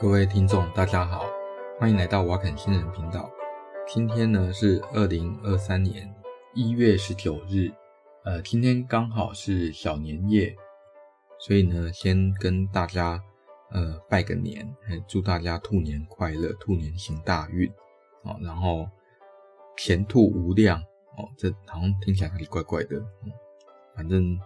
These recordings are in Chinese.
各位听众，大家好，欢迎来到瓦肯新人频道。今天呢是二零二三年一月十九日，呃，今天刚好是小年夜，所以呢，先跟大家呃拜个年，祝大家兔年快乐，兔年行大运，哦，然后前兔无量，哦，这好像听起来哪里怪怪的，反正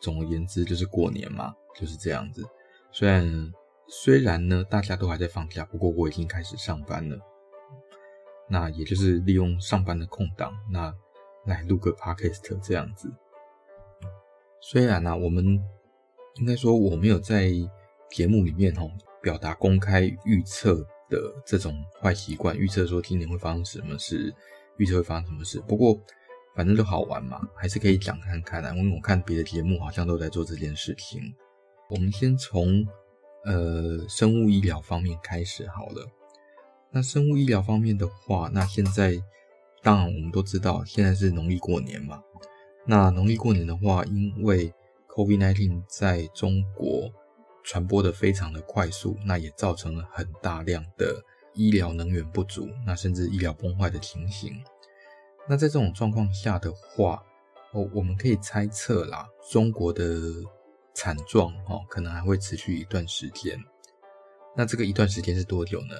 总而言之就是过年嘛，就是这样子，虽然。虽然呢，大家都还在放假，不过我已经开始上班了。那也就是利用上班的空档，那来录个 podcast 这样子。虽然呢、我们应该说我没有在节目里面吼表达公开预测的这种坏习惯，预测说今年会发生什么事，预测会发生什么事。不过反正都好玩嘛，还是可以讲看看啊。因为我看别的节目好像都在做这件事情。我们先从。呃，生物医疗方面开始好了。那生物医疗方面的话，那现在当然我们都知道，现在是农历过年嘛。那农历过年的话，因为 COVID-19 在中国传播的非常的快速，那也造成了很大量的医疗能源不足，那甚至医疗崩坏的情形。那在这种状况下的话，哦，我们可以猜测啦，中国的。惨状哦，可能还会持续一段时间。那这个一段时间是多久呢？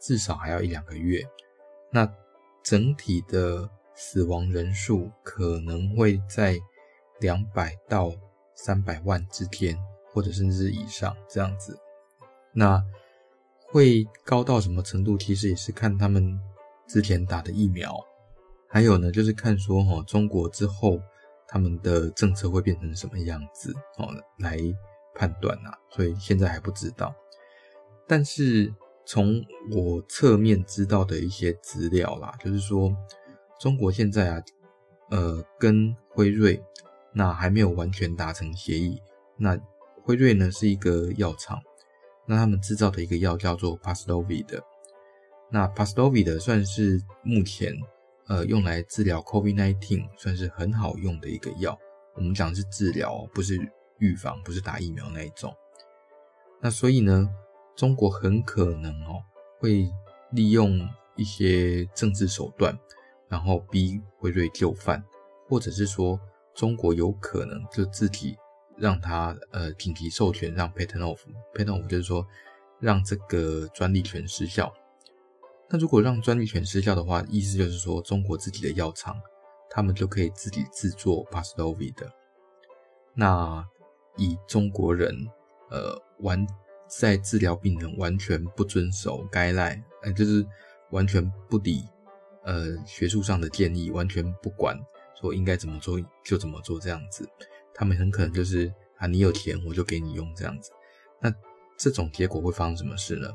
至少还要一两个月。那整体的死亡人数可能会在两百到三百万之间，或者甚至以上这样子。那会高到什么程度？其实也是看他们之前打的疫苗，还有呢，就是看说哈，中国之后。他们的政策会变成什么样子哦，来判断呐，所以现在还不知道。但是从我侧面知道的一些资料啦，就是说中国现在啊，呃，跟辉瑞那还没有完全达成协议。那辉瑞呢是一个药厂，那他们制造的一个药叫做 Paxlovid，那 Paxlovid 算是目前。呃，用来治疗 COVID-19 算是很好用的一个药。我们讲的是治疗，不是预防，不是打疫苗那一种。那所以呢，中国很可能哦会利用一些政治手段，然后逼辉瑞就范，或者是说中国有可能就自己让他呃紧急授权让 patent off，patent off 就是说让这个专利权失效。那如果让专利权失效的话，意思就是说，中国自己的药厂，他们就可以自己制作 Paxlovid 的。那以中国人，呃，完在治疗病人完全不遵守 guideline，呃，就是完全不理呃学术上的建议，完全不管说应该怎么做就怎么做这样子，他们很可能就是啊，你有钱我就给你用这样子。那这种结果会发生什么事呢？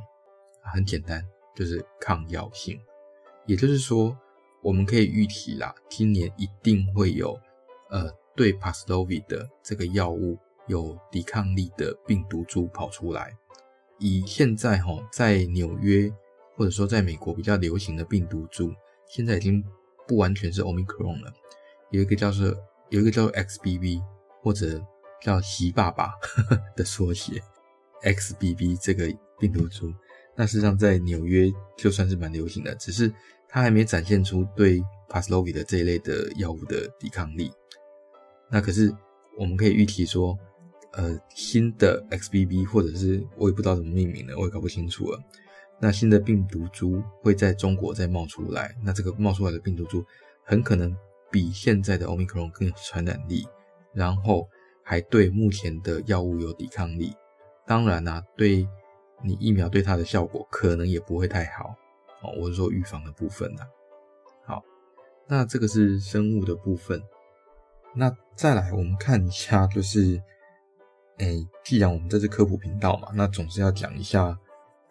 很简单。就是抗药性，也就是说，我们可以预期啦，今年一定会有呃对 Paxlovid 的这个药物有抵抗力的病毒株跑出来。以现在哈在纽约或者说在美国比较流行的病毒株，现在已经不完全是 Omicron 了，有一个叫做有一个叫做 XBB 或者叫习爸爸 的缩写 XBB 这个病毒株。那实际上，在纽约就算是蛮流行的，只是它还没展现出对 Paxlovid 的这一类的药物的抵抗力。那可是我们可以预期说，呃，新的 XBB 或者是我也不知道怎么命名了，我也搞不清楚了。那新的病毒株会在中国再冒出来，那这个冒出来的病毒株很可能比现在的 Omicron 更有传染力，然后还对目前的药物有抵抗力。当然啦、啊，对。你疫苗对它的效果可能也不会太好哦，我是说预防的部分呐。好，那这个是生物的部分。那再来我们看一下，就是，诶，既然我们这是科普频道嘛，那总是要讲一下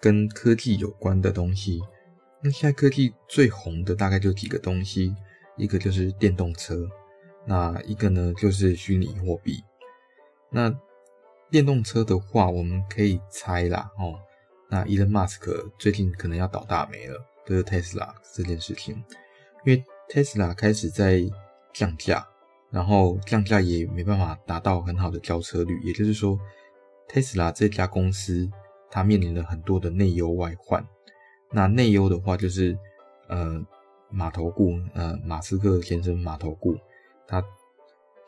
跟科技有关的东西。那现在科技最红的大概就几个东西，一个就是电动车，那一个呢就是虚拟货币，那。电动车的话，我们可以猜啦，哦，那 Elon Musk 最近可能要倒大霉了，就是 Tesla 这件事情，因为 Tesla 开始在降价，然后降价也没办法达到很好的交车率，也就是说，Tesla 这家公司它面临了很多的内忧外患。那内忧的话，就是呃，马头顾，呃，马斯克先生马头顾，他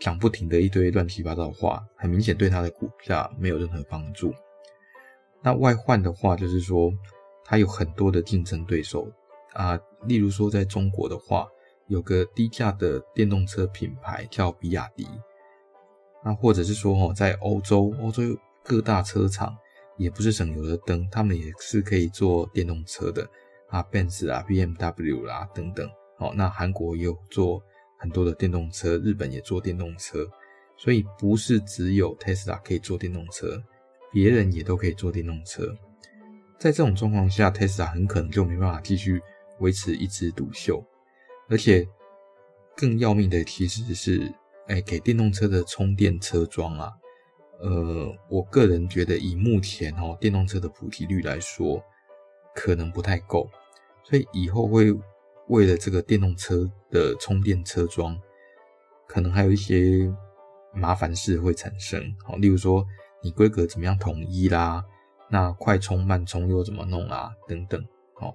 讲不停的一堆乱七八糟的话，很明显对他的股价没有任何帮助。那外患的话，就是说他有很多的竞争对手啊，例如说在中国的话，有个低价的电动车品牌叫比亚迪。那或者是说哦，在欧洲，欧洲各大车厂也不是省油的灯，他们也是可以做电动车的啊，Benz 啊，BMW 啦、等等。哦，那韩国也有做很多的电动车，日本也做电动车，所以不是只有 Tesla 可以做电动车，别人也都可以做电动车。在这种状况下，Tesla 很可能就没办法继续维持一枝独秀，而且更要命的其实是。哎，给电动车的充电车桩啊，呃，我个人觉得以目前哦电动车的普及率来说，可能不太够，所以以后会为了这个电动车的充电车桩，可能还有一些麻烦事会产生。好，例如说你规格怎么样统一啦，那快充慢充又怎么弄啊，等等。好，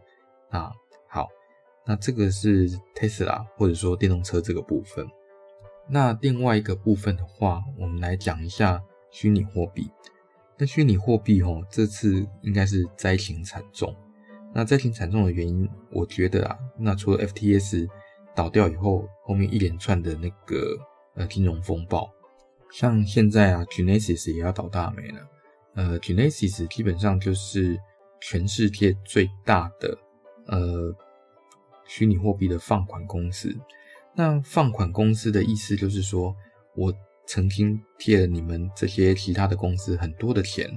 那好，那这个是 Tesla 或者说电动车这个部分。那另外一个部分的话，我们来讲一下虚拟货币。那虚拟货币哦，这次应该是灾情惨重。那灾情惨重的原因，我觉得啊，那除了 FTS 倒掉以后，后面一连串的那个呃金融风暴，像现在啊，Genesis 也要倒大霉了。呃，Genesis 基本上就是全世界最大的呃虚拟货币的放款公司。那放款公司的意思就是说，我曾经借了你们这些其他的公司很多的钱。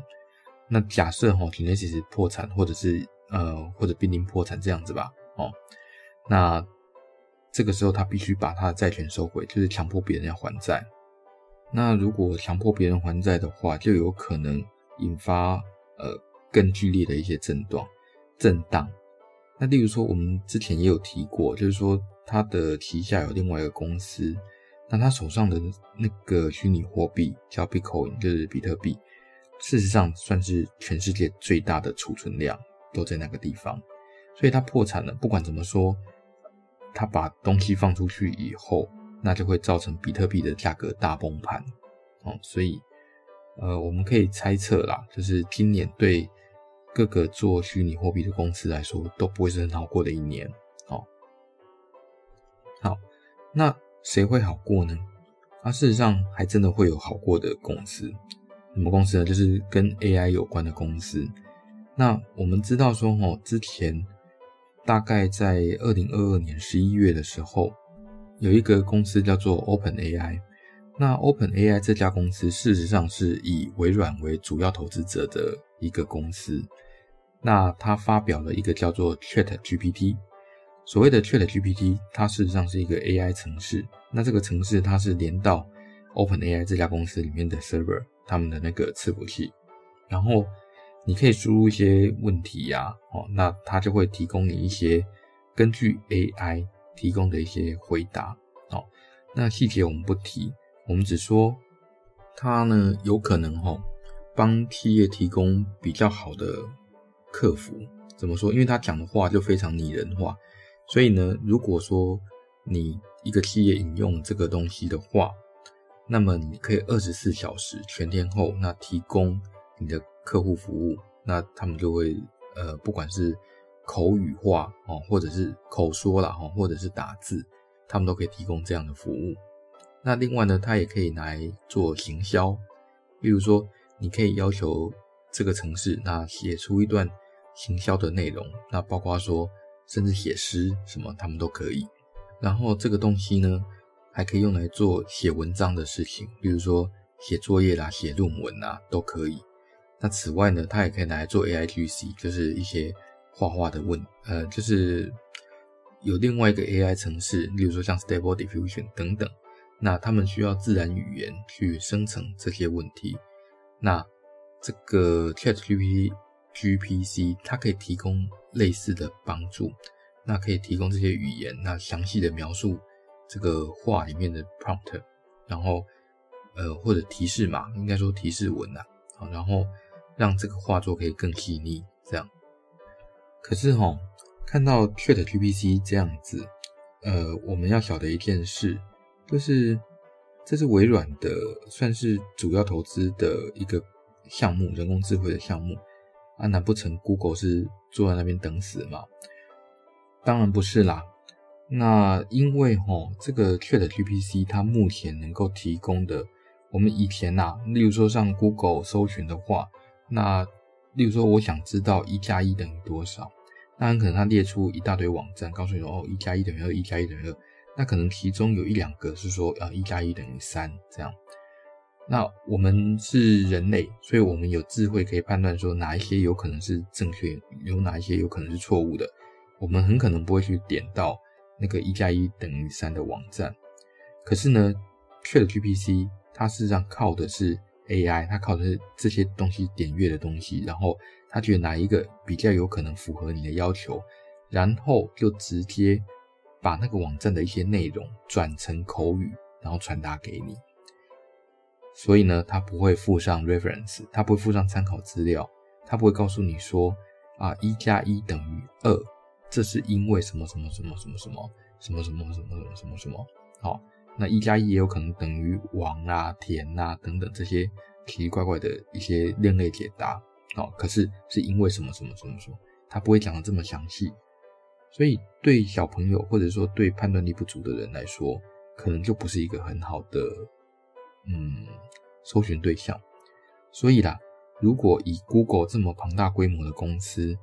那假设哈，Genesis 破产，或者是呃，或者濒临破产这样子吧，哦，那这个时候他必须把他的债权收回，就是强迫别人要还债。那如果强迫别人还债的话，就有可能引发呃更剧烈的一些震荡、震荡。那例如说，我们之前也有提过，就是说。他的旗下有另外一个公司，那他手上的那个虚拟货币叫 Bitcoin，就是比特币，事实上算是全世界最大的储存量都在那个地方，所以他破产了。不管怎么说，他把东西放出去以后，那就会造成比特币的价格大崩盘。哦，所以呃，我们可以猜测啦，就是今年对各个做虚拟货币的公司来说都不会是很好过的一年。好，那谁会好过呢？啊，事实上还真的会有好过的公司。什么公司呢？就是跟 AI 有关的公司。那我们知道说，哦，之前大概在二零二二年十一月的时候，有一个公司叫做 OpenAI。那 OpenAI 这家公司事实上是以微软为主要投资者的一个公司。那它发表了一个叫做 ChatGPT。所谓的 ChatGPT，它事实上是一个 AI 城市。那这个城市它是连到 OpenAI 这家公司里面的 server，他们的那个伺服器。然后你可以输入一些问题呀，哦，那它就会提供你一些根据 AI 提供的一些回答。哦，那细节我们不提，我们只说它呢有可能哈帮企业提供比较好的客服。怎么说？因为他讲的话就非常拟人化。所以呢，如果说你一个企业引用这个东西的话，那么你可以二十四小时全天候那提供你的客户服务，那他们就会呃，不管是口语化哦，或者是口说啦哈，或者是打字，他们都可以提供这样的服务。那另外呢，它也可以来做行销，比如说你可以要求这个城市那写出一段行销的内容，那包括说。甚至写诗什么，他们都可以。然后这个东西呢，还可以用来做写文章的事情，比如说写作业啦、写论文啦，都可以。那此外呢，它也可以拿来做 AIGC，就是一些画画的问，呃，就是有另外一个 AI 程式，例如说像 Stable Diffusion 等等，那他们需要自然语言去生成这些问题。那这个 ChatGPT GPC 它可以提供类似的帮助，那可以提供这些语言，那详细的描述这个话里面的 prompt，然后呃或者提示码，应该说提示文呐，好，然后让这个画作可以更细腻。这样，可是哈，看到 ChatGPT 这样子，呃，我们要晓得一件事，就是这是微软的算是主要投资的一个项目，人工智慧的项目啊，难不成 Google 是坐在那边等死吗？当然不是啦。那因为齁，这个 ChatGPT 它目前能够提供的，我们以前呐、啊，例如说上 Google 搜寻的话，那例如说我想知道一加一等于多少，那很可能它列出一大堆网站，告诉你说哦，一加一等于二，一加一等于二，那可能其中有一两个是说呃，一加一等于三这样。那我们是人类，所以我们有智慧可以判断说哪一些有可能是正确，有哪一些有可能是错误的，我们很可能不会去点到。那个一加一等于三的网站，可是呢，ChatGPT 它事实上靠的是 AI，它靠的是这些东西点阅的东西，然后它觉得哪一个比较有可能符合你的要求，然后就直接把那个网站的一些内容转成口语，然后传达给你。所以呢，它不会附上 reference，它不会附上参考资料，它不会告诉你说啊，一加一等于二。这是因为什么什么什么什么什么什么什么什么什么什么什么好，那一加一也有可能等于王啊、田啊等等这些奇奇怪怪的一些另类解答。哦，可是是因为什么什么什么什么，他不会讲得这么详细，所以对小朋友或者说对判断力不足的人来说，可能就不是一个很好的嗯搜寻对象。所以啦，如果以 Google 这么庞大规模的公司，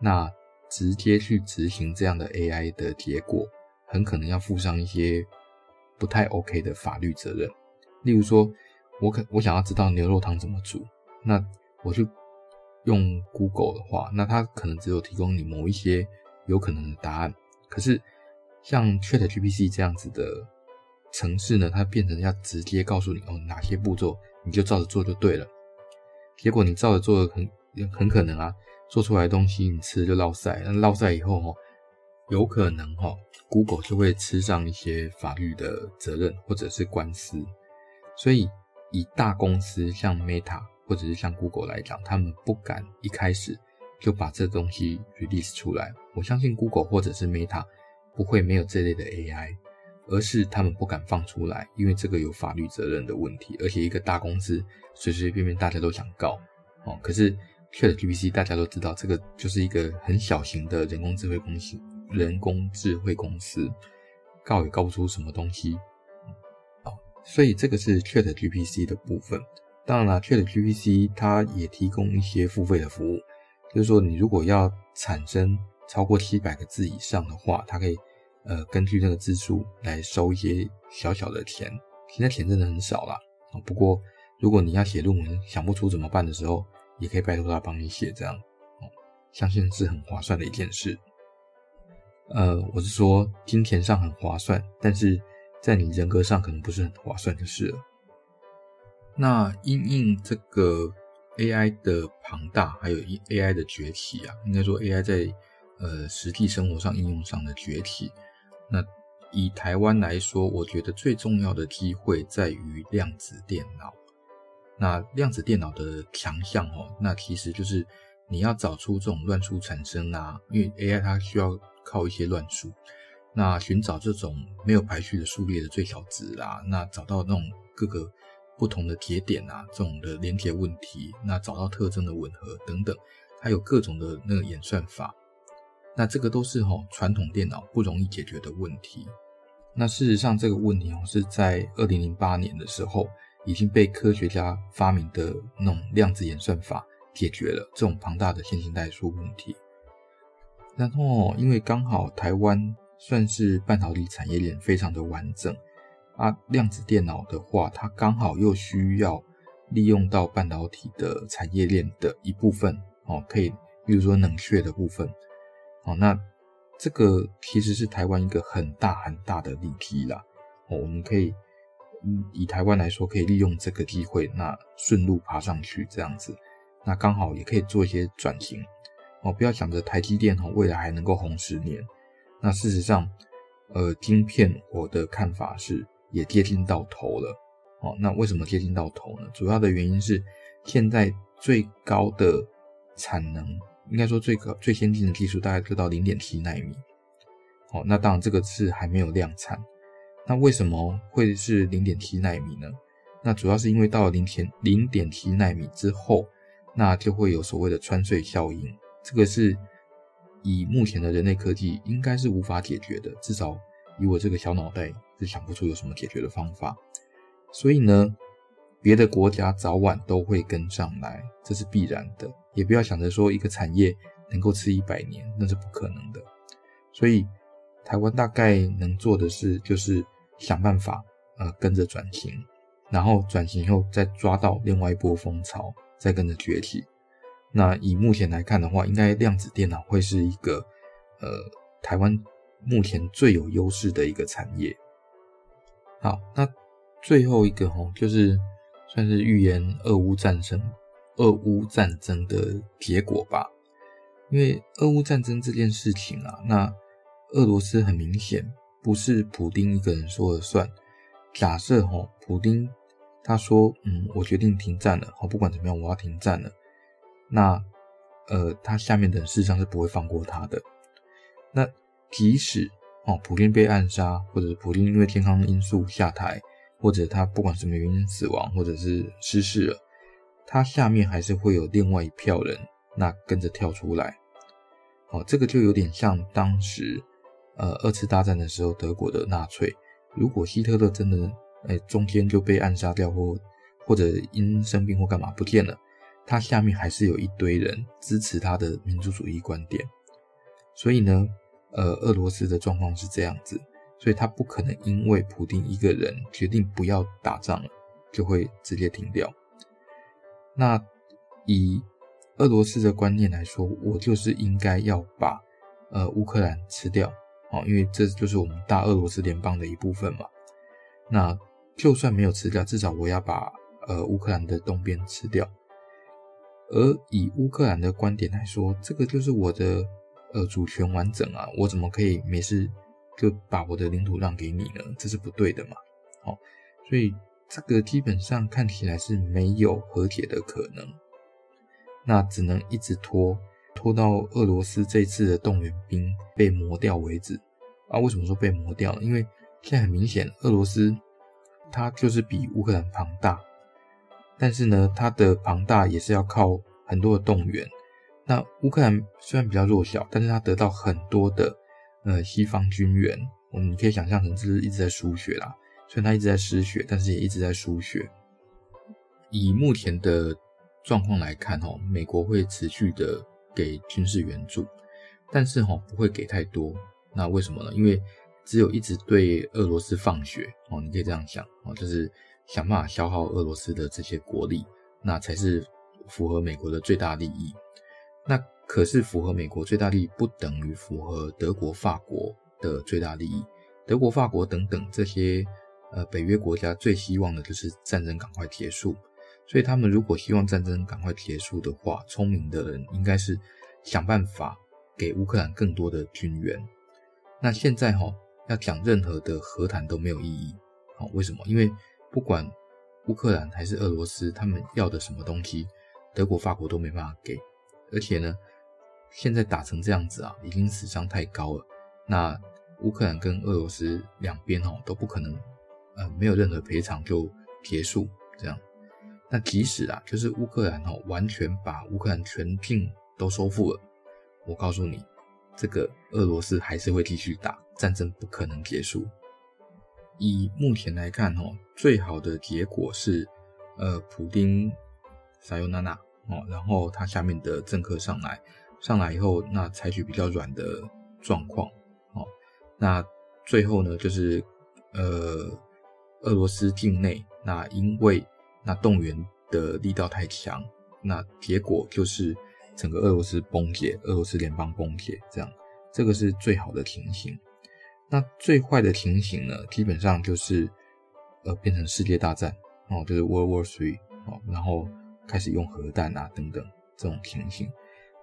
那直接去执行这样的 AI 的结果，很可能要附上一些不太 OK 的法律责任。例如说，我可我想要知道牛肉汤怎么煮，那我就用 Google 的话，那它可能只有提供你某一些有可能的答案。可是像 ChatGPT 这样子的城市呢，它变成要直接告诉你哦，哪些步骤，你就照着做就对了。结果你照着做的很很可能啊。做出来的东西你吃就落赛，那落赛以后哈，有可能哈，Google 就会吃上一些法律的责任或者是官司。所以以大公司像 Meta 或者是像 Google 来讲，他们不敢一开始就把这东西 release 出来。我相信 Google 或者是 Meta 不会没有这类的 AI，而是他们不敢放出来，因为这个有法律责任的问题，而且一个大公司随随便便大家都想告哦，可是。ChatGPT 大家都知道，这个就是一个很小型的人工智慧公司，人工智慧公司告也告不出什么东西，哦，所以这个是 ChatGPT 的部分。当然了，ChatGPT 它也提供一些付费的服务，就是说你如果要产生超过七百个字以上的话，它可以呃根据那个字数来收一些小小的钱，现在钱真的很少啦。不过如果你要写论文想不出怎么办的时候，也可以拜托他帮你写，这样，相信是很划算的一件事。呃，我是说金钱上很划算，但是在你人格上可能不是很划算就是了。那因应这个 AI 的庞大，还有 AI 的崛起啊，应该说 AI 在呃实际生活上应用上的崛起。那以台湾来说，我觉得最重要的机会在于量子电脑。那量子电脑的强项哦，那其实就是你要找出这种乱数产生啊，因为 AI 它需要靠一些乱数，那寻找这种没有排序的数列的最小值啦，那找到那种各个不同的节点啊，这种的连结问题，那找到特征的吻合等等，它有各种的那个演算法，那这个都是吼传统电脑不容易解决的问题。那事实上这个问题哦是在二零零八年的时候。已经被科学家发明的那种量子演算法解决了这种庞大的线性代数问题。然后，因为刚好台湾算是半导体产业链非常的完整啊，量子电脑的话，它刚好又需要利用到半导体的产业链的一部分哦，可以，比如说冷却的部分。哦，那这个其实是台湾一个很大很大的利基啦。哦，我们可以。嗯，以台湾来说，可以利用这个机会，那顺路爬上去这样子，那刚好也可以做一些转型。哦。不要想着台积电哦，未来还能够红十年。那事实上，呃，晶片我的看法是也接近到头了哦。那为什么接近到头呢？主要的原因是现在最高的产能，应该说最高最先进的技术大概就到零点七纳米。哦，那当然这个是还没有量产。那为什么会是零点七纳米呢？那主要是因为到了零点零点七纳米之后，那就会有所谓的穿隧效应。这个是以目前的人类科技应该是无法解决的，至少以我这个小脑袋是想不出有什么解决的方法。所以呢，别的国家早晚都会跟上来，这是必然的。也不要想着说一个产业能够吃一百年，那是不可能的。所以台湾大概能做的是，就是想办法呃跟着转型，然后转型以后再抓到另外一波风潮，再跟着崛起。那以目前来看的话，应该量子电脑会是一个呃台湾目前最有优势的一个产业。好，那最后一个齁，就是算是预言俄乌战争、俄乌战争的结果吧。因为俄乌战争这件事情啊，那俄罗斯很明显不是普丁一个人说了算。假设齁，普丁他说，嗯，我决定停战了，齁，不管怎么样，我要停战了。那，呃，他下面的人事实上是不会放过他的。那即使哦，普丁被暗杀，或者是普丁因为健康因素下台，或者他不管什么原因死亡，或者是失势了，他下面还是会有另外一票人，那跟着跳出来。哦，这个就有点像当时，呃，二次大战的时候德国的纳粹，如果希特勒真的，哎，中间就被暗杀掉，或或者因生病或干嘛不见了。他下面还是有一堆人支持他的民族主义观点，所以呢，呃，俄罗斯的状况是这样子，所以他不可能因为普丁一个人决定不要打仗了，就会直接停掉。那以俄罗斯的观念来说，我就是应该要把呃乌克兰吃掉，哦，因为这就是我们大俄罗斯联邦的一部分嘛。那就算没有吃掉，至少我要把呃乌克兰的东边吃掉。而以乌克兰的观点来说，这个就是我的呃主权完整啊，我怎么可以没事就把我的领土让给你呢？这是不对的嘛。好，所以这个基本上看起来是没有和解的可能，那只能一直拖拖到俄罗斯这次的动员兵被磨掉为止啊。为什么说被磨掉？因为现在很明显，俄罗斯它就是比乌克兰庞大。但是呢，它的庞大也是要靠很多的动员。那乌克兰虽然比较弱小，但是它得到很多的呃西方军援。我们可以想象成这是一直在输血啦，虽然它一直在失血，但是也一直在输血。以目前的状况来看，哈，美国会持续的给军事援助，但是哈不会给太多。那为什么呢？因为只有一直对俄罗斯放血哦，你可以这样想哦，就是。想办法消耗俄罗斯的这些国力，那才是符合美国的最大利益。那可是符合美国最大利益，不等于符合德国、法国的最大利益。德国、法国等等这些呃北约国家最希望的就是战争赶快结束。所以他们如果希望战争赶快结束的话，聪明的人应该是想办法给乌克兰更多的军援。那现在哈要讲任何的和谈都没有意义。好，为什么？因为不管乌克兰还是俄罗斯，他们要的什么东西，德国、法国都没办法给。而且呢，现在打成这样子啊，已经死伤太高了。那乌克兰跟俄罗斯两边哦都不可能，呃，没有任何赔偿就结束这样。那即使啊，就是乌克兰哦完全把乌克兰全境都收复了，我告诉你，这个俄罗斯还是会继续打，战争不可能结束。以目前来看，哈，最好的结果是，呃，普丁撒尤娜娜哦，然后他下面的政客上来，上来以后，那采取比较软的状况，哦，那最后呢，就是呃，俄罗斯境内，那因为那动员的力道太强，那结果就是整个俄罗斯崩解，俄罗斯联邦崩解，这样，这个是最好的情形。那最坏的情形呢，基本上就是，呃，变成世界大战哦，就是 World War Three 哦，然后开始用核弹啊等等这种情形。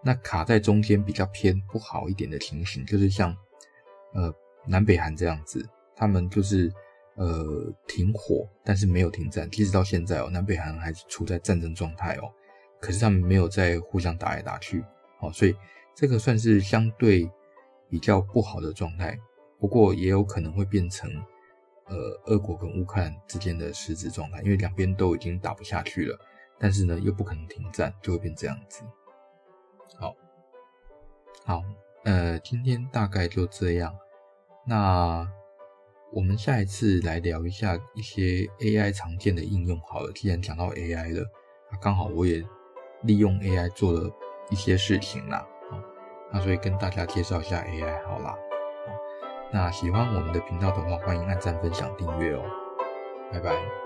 那卡在中间比较偏不好一点的情形，就是像呃南北韩这样子，他们就是呃停火，但是没有停战，即使到现在哦，南北韩还是处在战争状态哦。可是他们没有在互相打来打去，哦，所以这个算是相对比较不好的状态。不过也有可能会变成，呃，俄国跟乌克兰之间的实质状态，因为两边都已经打不下去了，但是呢又不可能停战，就会变这样子。好，好，呃，今天大概就这样。那我们下一次来聊一下一些 AI 常见的应用好了。既然讲到 AI 了，那刚好我也利用 AI 做了一些事情啦。那所以跟大家介绍一下 AI 好啦。那喜欢我们的频道的话，欢迎按赞、分享、订阅哦。拜拜。